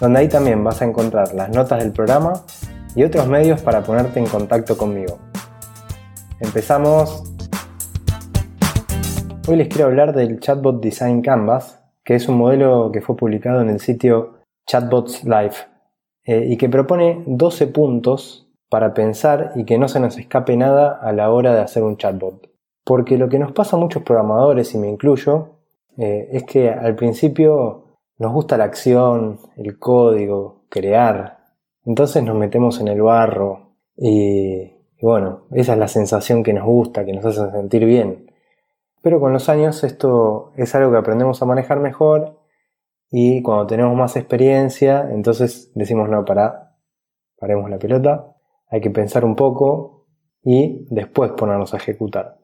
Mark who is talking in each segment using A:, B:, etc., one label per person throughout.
A: donde ahí también vas a encontrar las notas del programa y otros medios para ponerte en contacto conmigo. Empezamos. Hoy les quiero hablar del Chatbot Design Canvas, que es un modelo que fue publicado en el sitio Chatbots Live eh, y que propone 12 puntos para pensar y que no se nos escape nada a la hora de hacer un chatbot. Porque lo que nos pasa a muchos programadores, y me incluyo, eh, es que al principio nos gusta la acción, el código, crear. Entonces nos metemos en el barro y, bueno, esa es la sensación que nos gusta, que nos hace sentir bien. Pero con los años esto es algo que aprendemos a manejar mejor y cuando tenemos más experiencia, entonces decimos, no, para, paremos la pelota, hay que pensar un poco y después ponernos a ejecutar.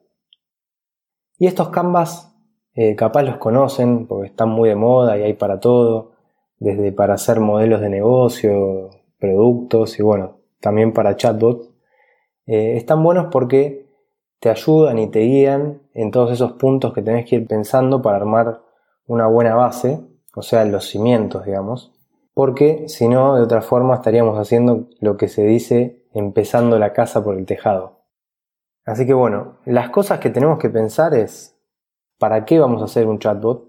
A: Y estos canvas eh, capaz los conocen porque están muy de moda y hay para todo, desde para hacer modelos de negocio, productos y bueno, también para chatbots. Eh, están buenos porque te ayudan y te guían en todos esos puntos que tenés que ir pensando para armar una buena base, o sea, los cimientos, digamos, porque si no, de otra forma estaríamos haciendo lo que se dice empezando la casa por el tejado. Así que bueno, las cosas que tenemos que pensar es para qué vamos a hacer un chatbot,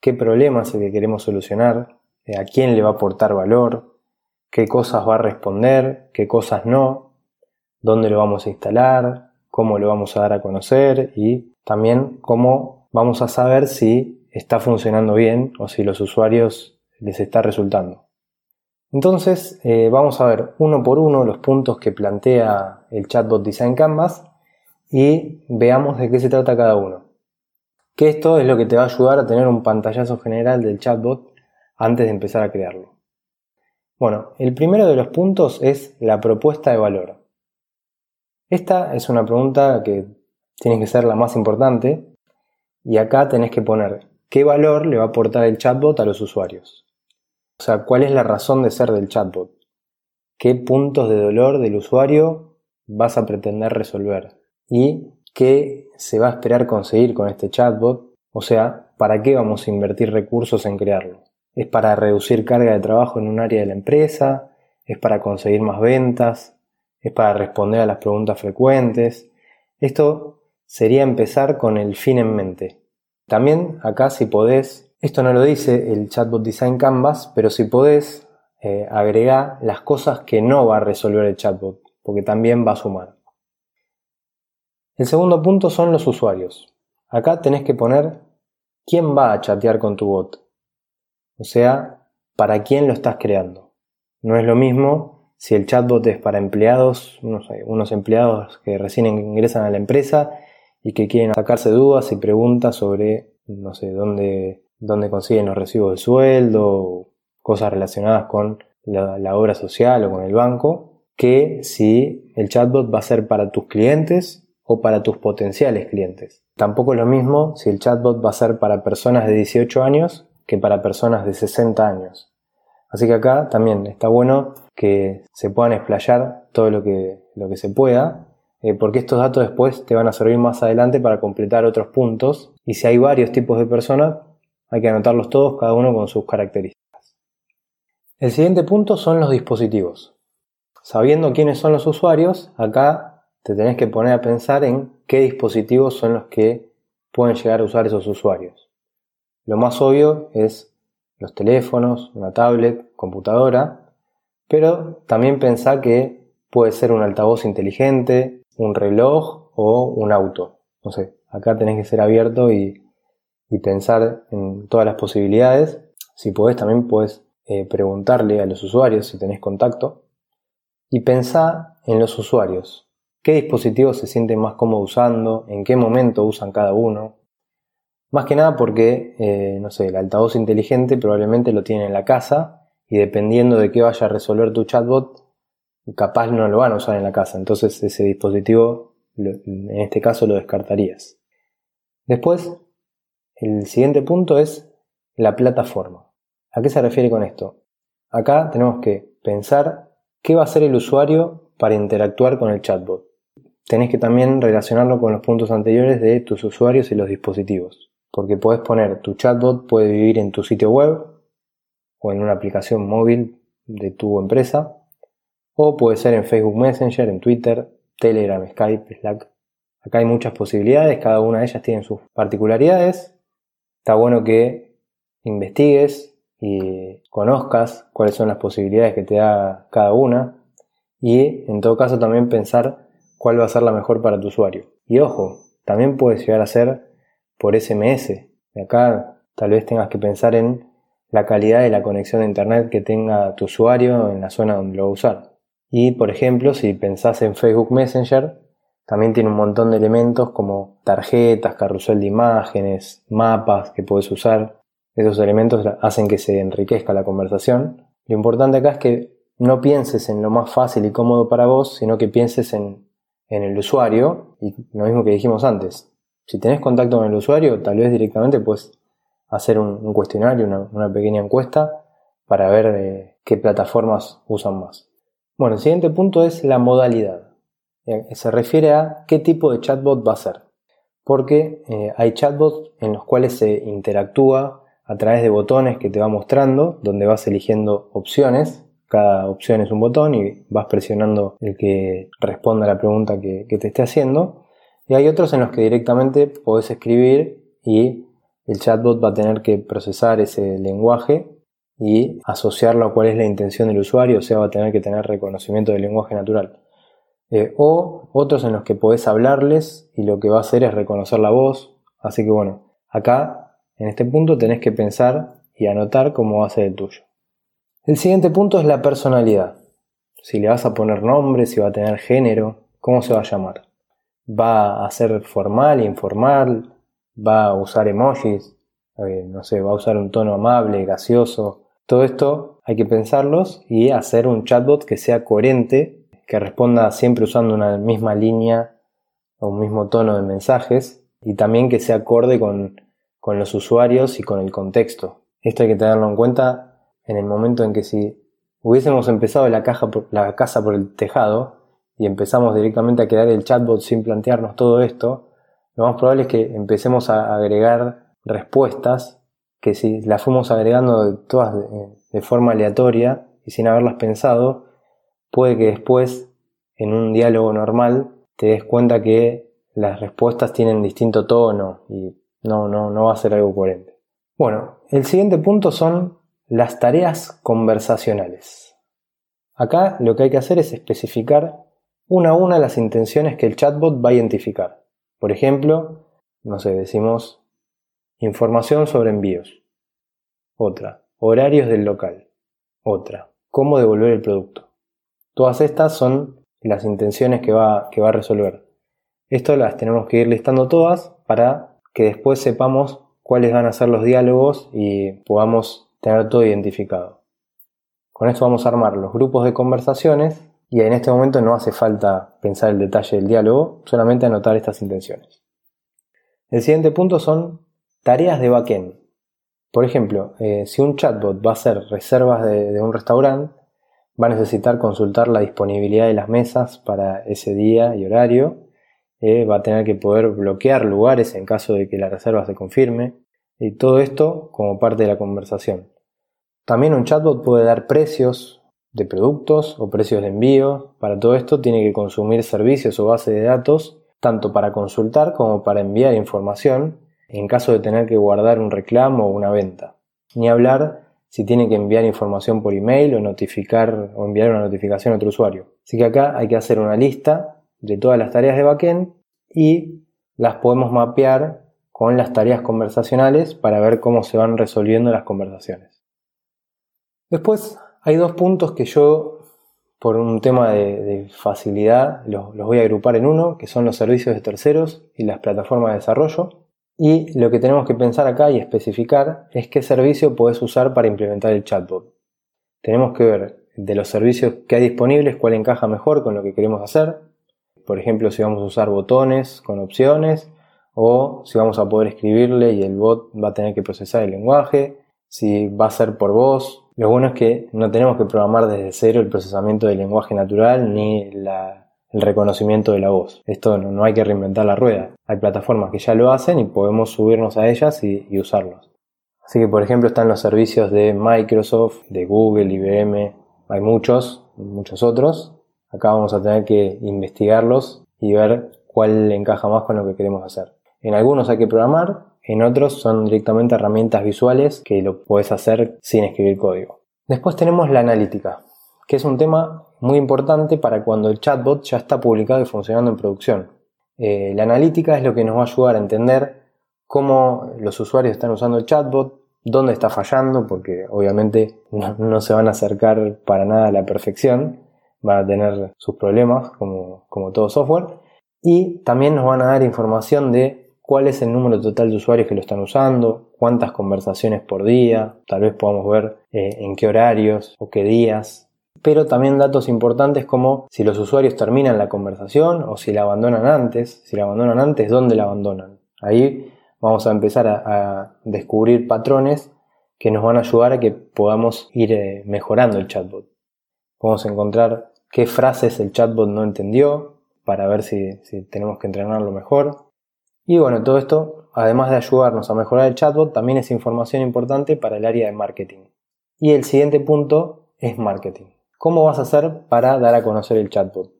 A: qué problema es el que queremos solucionar, eh, a quién le va a aportar valor, qué cosas va a responder, qué cosas no, dónde lo vamos a instalar, cómo lo vamos a dar a conocer y también cómo vamos a saber si está funcionando bien o si los usuarios les está resultando. Entonces eh, vamos a ver uno por uno los puntos que plantea el Chatbot Design Canvas y veamos de qué se trata cada uno que esto es lo que te va a ayudar a tener un pantallazo general del chatbot antes de empezar a crearlo. Bueno, el primero de los puntos es la propuesta de valor. Esta es una pregunta que tiene que ser la más importante y acá tenés que poner qué valor le va a aportar el chatbot a los usuarios. O sea, cuál es la razón de ser del chatbot. ¿Qué puntos de dolor del usuario vas a pretender resolver? Y qué se va a esperar conseguir con este chatbot, o sea, ¿para qué vamos a invertir recursos en crearlo? ¿Es para reducir carga de trabajo en un área de la empresa? ¿Es para conseguir más ventas? ¿Es para responder a las preguntas frecuentes? Esto sería empezar con el fin en mente. También acá si podés, esto no lo dice el Chatbot Design Canvas, pero si podés, eh, agregar las cosas que no va a resolver el chatbot, porque también va a sumar. El segundo punto son los usuarios. Acá tenés que poner quién va a chatear con tu bot. O sea, para quién lo estás creando. No es lo mismo si el chatbot es para empleados, unos empleados que recién ingresan a la empresa y que quieren sacarse dudas y preguntas sobre, no sé, dónde, dónde consiguen los recibos de sueldo, cosas relacionadas con la, la obra social o con el banco, que si el chatbot va a ser para tus clientes o para tus potenciales clientes. Tampoco es lo mismo si el chatbot va a ser para personas de 18 años que para personas de 60 años. Así que acá también está bueno que se puedan explayar todo lo que, lo que se pueda, eh, porque estos datos después te van a servir más adelante para completar otros puntos. Y si hay varios tipos de personas, hay que anotarlos todos, cada uno con sus características. El siguiente punto son los dispositivos. Sabiendo quiénes son los usuarios, acá te tenés que poner a pensar en qué dispositivos son los que pueden llegar a usar esos usuarios. Lo más obvio es los teléfonos, una tablet, computadora, pero también pensar que puede ser un altavoz inteligente, un reloj o un auto. No sé, acá tenés que ser abierto y, pensar en todas las posibilidades. Si podés, también puedes eh, preguntarle a los usuarios si tenés contacto. Y pensar en los usuarios qué dispositivos se sienten más cómodos usando, en qué momento usan cada uno. Más que nada porque, eh, no sé, el altavoz inteligente probablemente lo tiene en la casa y dependiendo de qué vaya a resolver tu chatbot, capaz no lo van a usar en la casa, entonces ese dispositivo en este caso lo descartarías. Después, el siguiente punto es la plataforma. ¿A qué se refiere con esto? Acá tenemos que pensar qué va a hacer el usuario para interactuar con el chatbot. Tenés que también relacionarlo con los puntos anteriores de tus usuarios y los dispositivos, porque puedes poner tu chatbot puede vivir en tu sitio web o en una aplicación móvil de tu empresa, o puede ser en Facebook Messenger, en Twitter, Telegram, Skype, Slack. Acá hay muchas posibilidades, cada una de ellas tiene sus particularidades. Está bueno que investigues y conozcas cuáles son las posibilidades que te da cada una y en todo caso también pensar cuál va a ser la mejor para tu usuario. Y ojo, también puede llegar a ser por SMS. De acá tal vez tengas que pensar en la calidad de la conexión de internet que tenga tu usuario en la zona donde lo va a usar. Y por ejemplo, si pensás en Facebook Messenger, también tiene un montón de elementos como tarjetas, carrusel de imágenes, mapas que puedes usar. Esos elementos hacen que se enriquezca la conversación. Lo importante acá es que no pienses en lo más fácil y cómodo para vos, sino que pienses en, el usuario y lo mismo que dijimos antes. Si tenés contacto con el usuario, tal vez directamente puedes hacer un, cuestionario, una, pequeña encuesta para ver qué plataformas usan más. Bueno, el siguiente punto es la modalidad. Eh, se refiere a qué tipo de chatbot va a ser. Porque eh, hay chatbots en los cuales se interactúa a través de botones que te va mostrando, donde vas eligiendo opciones. Cada opción es un botón y vas presionando el que responda a la pregunta que, te esté haciendo. Y hay otros en los que directamente podés escribir y el chatbot va a tener que procesar ese lenguaje y asociarlo a cuál es la intención del usuario, o sea, va a tener que tener reconocimiento del lenguaje natural. Eh, o otros en los que podés hablarles y lo que va a hacer es reconocer la voz. Así que bueno, acá en este punto tenés que pensar y anotar cómo va a ser el tuyo. El siguiente punto es la personalidad. Si le vas a poner nombre, si va a tener género, cómo se va a llamar. ¿Va a ser formal, informal? ¿Va a usar emojis? Eh, no sé, va a usar un tono amable, gracioso, todo esto hay que pensarlos y hacer un chatbot que sea coherente, que responda siempre usando una misma línea o un mismo tono de mensajes y también que sea acorde con, los usuarios y con el contexto. Esto hay que tenerlo en cuenta en el momento en que si hubiésemos empezado la, caja la casa por el tejado y empezamos directamente a crear el chatbot sin plantearnos todo esto, lo más probable es que empecemos a agregar respuestas que si las fuimos agregando de todas de, forma aleatoria y sin haberlas pensado, puede que después, en un diálogo normal, te des cuenta que las respuestas tienen distinto tono y no, no, no va a ser algo coherente. Bueno, el siguiente punto son las tareas conversacionales. Acá lo que hay que hacer es especificar una a una las intenciones que el chatbot va a identificar. Por ejemplo, no sé, decimos Información sobre envíos. Otra. Horarios del local. Otra. Cómo devolver el producto. Todas estas son las intenciones que va, que va a resolver. Esto las tenemos que ir listando todas para que después sepamos cuáles van a ser los diálogos y podamos tener todo identificado. Con esto vamos a armar los grupos de conversaciones y en este momento no hace falta pensar el detalle del diálogo, solamente anotar estas intenciones. El siguiente punto son Tareas de backend. Por ejemplo, eh, si un chatbot va a hacer reservas de, un restaurante, va a necesitar consultar la disponibilidad de las mesas para ese día y horario. Eh, va a tener que poder bloquear lugares en caso de que la reserva se confirme. Y todo esto como parte de la conversación. También un chatbot puede dar precios de productos o precios de envío. Para todo esto tiene que consumir servicios o bases de datos, tanto para consultar como para enviar información en caso de tener que guardar un reclamo o una venta. Ni hablar si tiene que enviar información por email o notificar o enviar una notificación a otro usuario. Así que acá hay que hacer una lista de todas las tareas de backend y las podemos mapear con las tareas conversacionales para ver cómo se van resolviendo las conversaciones. Después hay dos puntos que yo, por un tema de, facilidad, los voy a agrupar en uno, que son los servicios de terceros y las plataformas de desarrollo. Y lo que tenemos que pensar acá y especificar es qué servicio puedes usar para implementar el chatbot. Tenemos que ver de los servicios que hay disponibles cuál encaja mejor con lo que queremos hacer. Por ejemplo, si vamos a usar botones con opciones o si vamos a poder escribirle y el bot va a tener que procesar el lenguaje, si va a ser por voz. Lo bueno es que no tenemos que programar desde cero el procesamiento del lenguaje natural ni el reconocimiento de la voz. Esto no, hay que reinventar la rueda. Hay plataformas que ya lo hacen y podemos subirnos a ellas y, y usarlos. Así que, por ejemplo, están los servicios de Microsoft, de Google, IBM, hay muchos, muchos otros. Acá vamos a tener que investigarlos y ver cuál encaja más con lo que queremos hacer. En algunos hay que programar, en otros son directamente herramientas visuales que lo puedes hacer sin escribir código. Después tenemos la analítica, que es un tema muy importante para cuando el chatbot ya está publicado y funcionando en producción. Eh, la analítica es lo que nos va a ayudar a entender cómo los usuarios están usando el chatbot, dónde está fallando, porque obviamente no, se van a acercar para nada a la perfección, van a tener sus problemas como, como todo software, y también nos van a dar información de cuál es el número total de usuarios que lo están usando, cuántas conversaciones por día, tal vez podamos ver eh, en qué horarios o qué días, pero también datos importantes como si los usuarios terminan la conversación o si la abandonan antes, si la abandonan antes, dónde la abandonan. Ahí vamos a empezar a, descubrir patrones que nos van a ayudar a que podamos ir eh, mejorando el chatbot. Podemos encontrar qué frases el chatbot no entendió para ver si, tenemos que entrenarlo mejor. Y bueno, todo esto, además de ayudarnos a mejorar el chatbot, también es información importante para el área de marketing. Y el siguiente punto es marketing. ¿Cómo vas a hacer para dar a conocer el chatbot?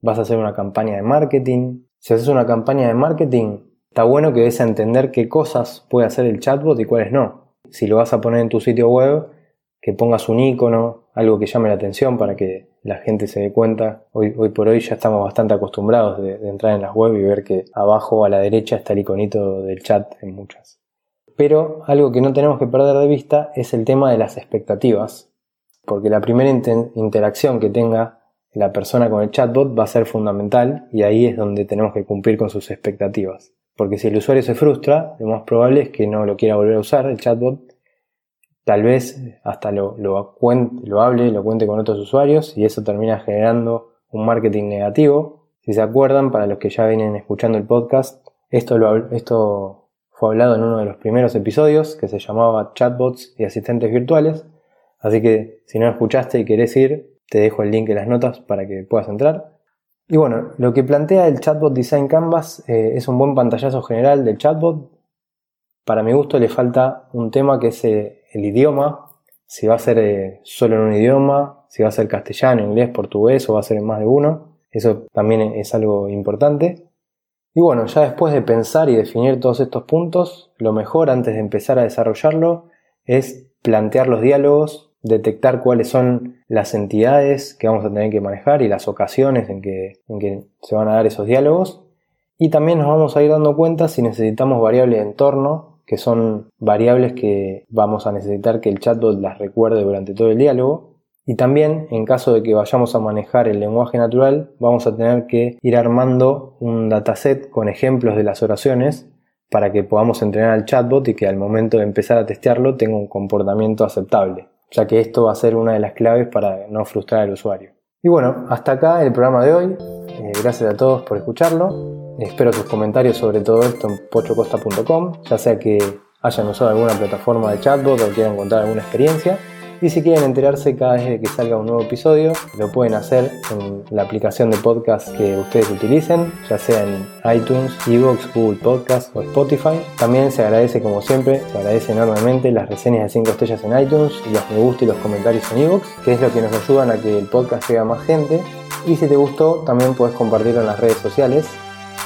A: ¿Vas a hacer una campaña de marketing? Si haces una campaña de marketing, Está bueno que des a entender qué cosas puede hacer el chatbot y cuáles no. Si lo vas a poner en tu sitio web, que pongas un icono, algo que llame la atención para que la gente se dé cuenta. Hoy, hoy por hoy ya estamos bastante acostumbrados de, entrar en las web y ver que abajo a la derecha está el iconito del chat en muchas. Pero algo que no tenemos que perder de vista es el tema de las expectativas, porque la primera interacción que tenga la persona con el chatbot va a ser fundamental y ahí es donde tenemos que cumplir con sus expectativas. Porque si el usuario se frustra, lo más probable es que no lo quiera volver a usar, el chatbot. Tal vez hasta lo, lo, lo hable, lo cuente con otros usuarios y eso termina generando un marketing negativo. Si se acuerdan, para los que ya vienen escuchando el podcast, esto, lo, esto fue hablado en uno de los primeros episodios que se llamaba Chatbots y Asistentes Virtuales. Así que si no escuchaste y querés ir, te dejo el link en las notas para que puedas entrar. Y bueno, lo que plantea el Chatbot Design Canvas eh, es un buen pantallazo general del chatbot. Para mi gusto le falta un tema que es el idioma, si va a ser eh, solo en un idioma, si va a ser castellano, inglés, portugués o va a ser en más de uno. Eso también es algo importante. Y bueno, ya después de pensar y definir todos estos puntos, lo mejor antes de empezar a desarrollarlo es plantear los diálogos detectar cuáles son las entidades que vamos a tener que manejar y las ocasiones en que, en que se van a dar esos diálogos. Y también nos vamos a ir dando cuenta si necesitamos variables de entorno, que son variables que vamos a necesitar que el chatbot las recuerde durante todo el diálogo. Y también, en caso de que vayamos a manejar el lenguaje natural, vamos a tener que ir armando un dataset con ejemplos de las oraciones para que podamos entrenar al chatbot y que al momento de empezar a testearlo tenga un comportamiento aceptable ya que esto va a ser una de las claves para no frustrar al usuario. Y bueno, hasta acá el programa de hoy. Eh, gracias a todos por escucharlo. Espero sus comentarios sobre todo esto en pochocosta.com, ya sea que hayan usado alguna plataforma de chatbot o quieran contar alguna experiencia. Y si quieren enterarse cada vez que salga un nuevo episodio, lo pueden hacer en la aplicación de podcast que ustedes utilicen, ya sea en iTunes, Evox, Google Podcast o Spotify. También se agradece, como siempre, se agradece enormemente las reseñas de 5 estrellas en iTunes, y los me gusta y los comentarios en Evox, que es lo que nos ayudan a que el podcast llegue a más gente. Y si te gustó, también puedes compartirlo en las redes sociales.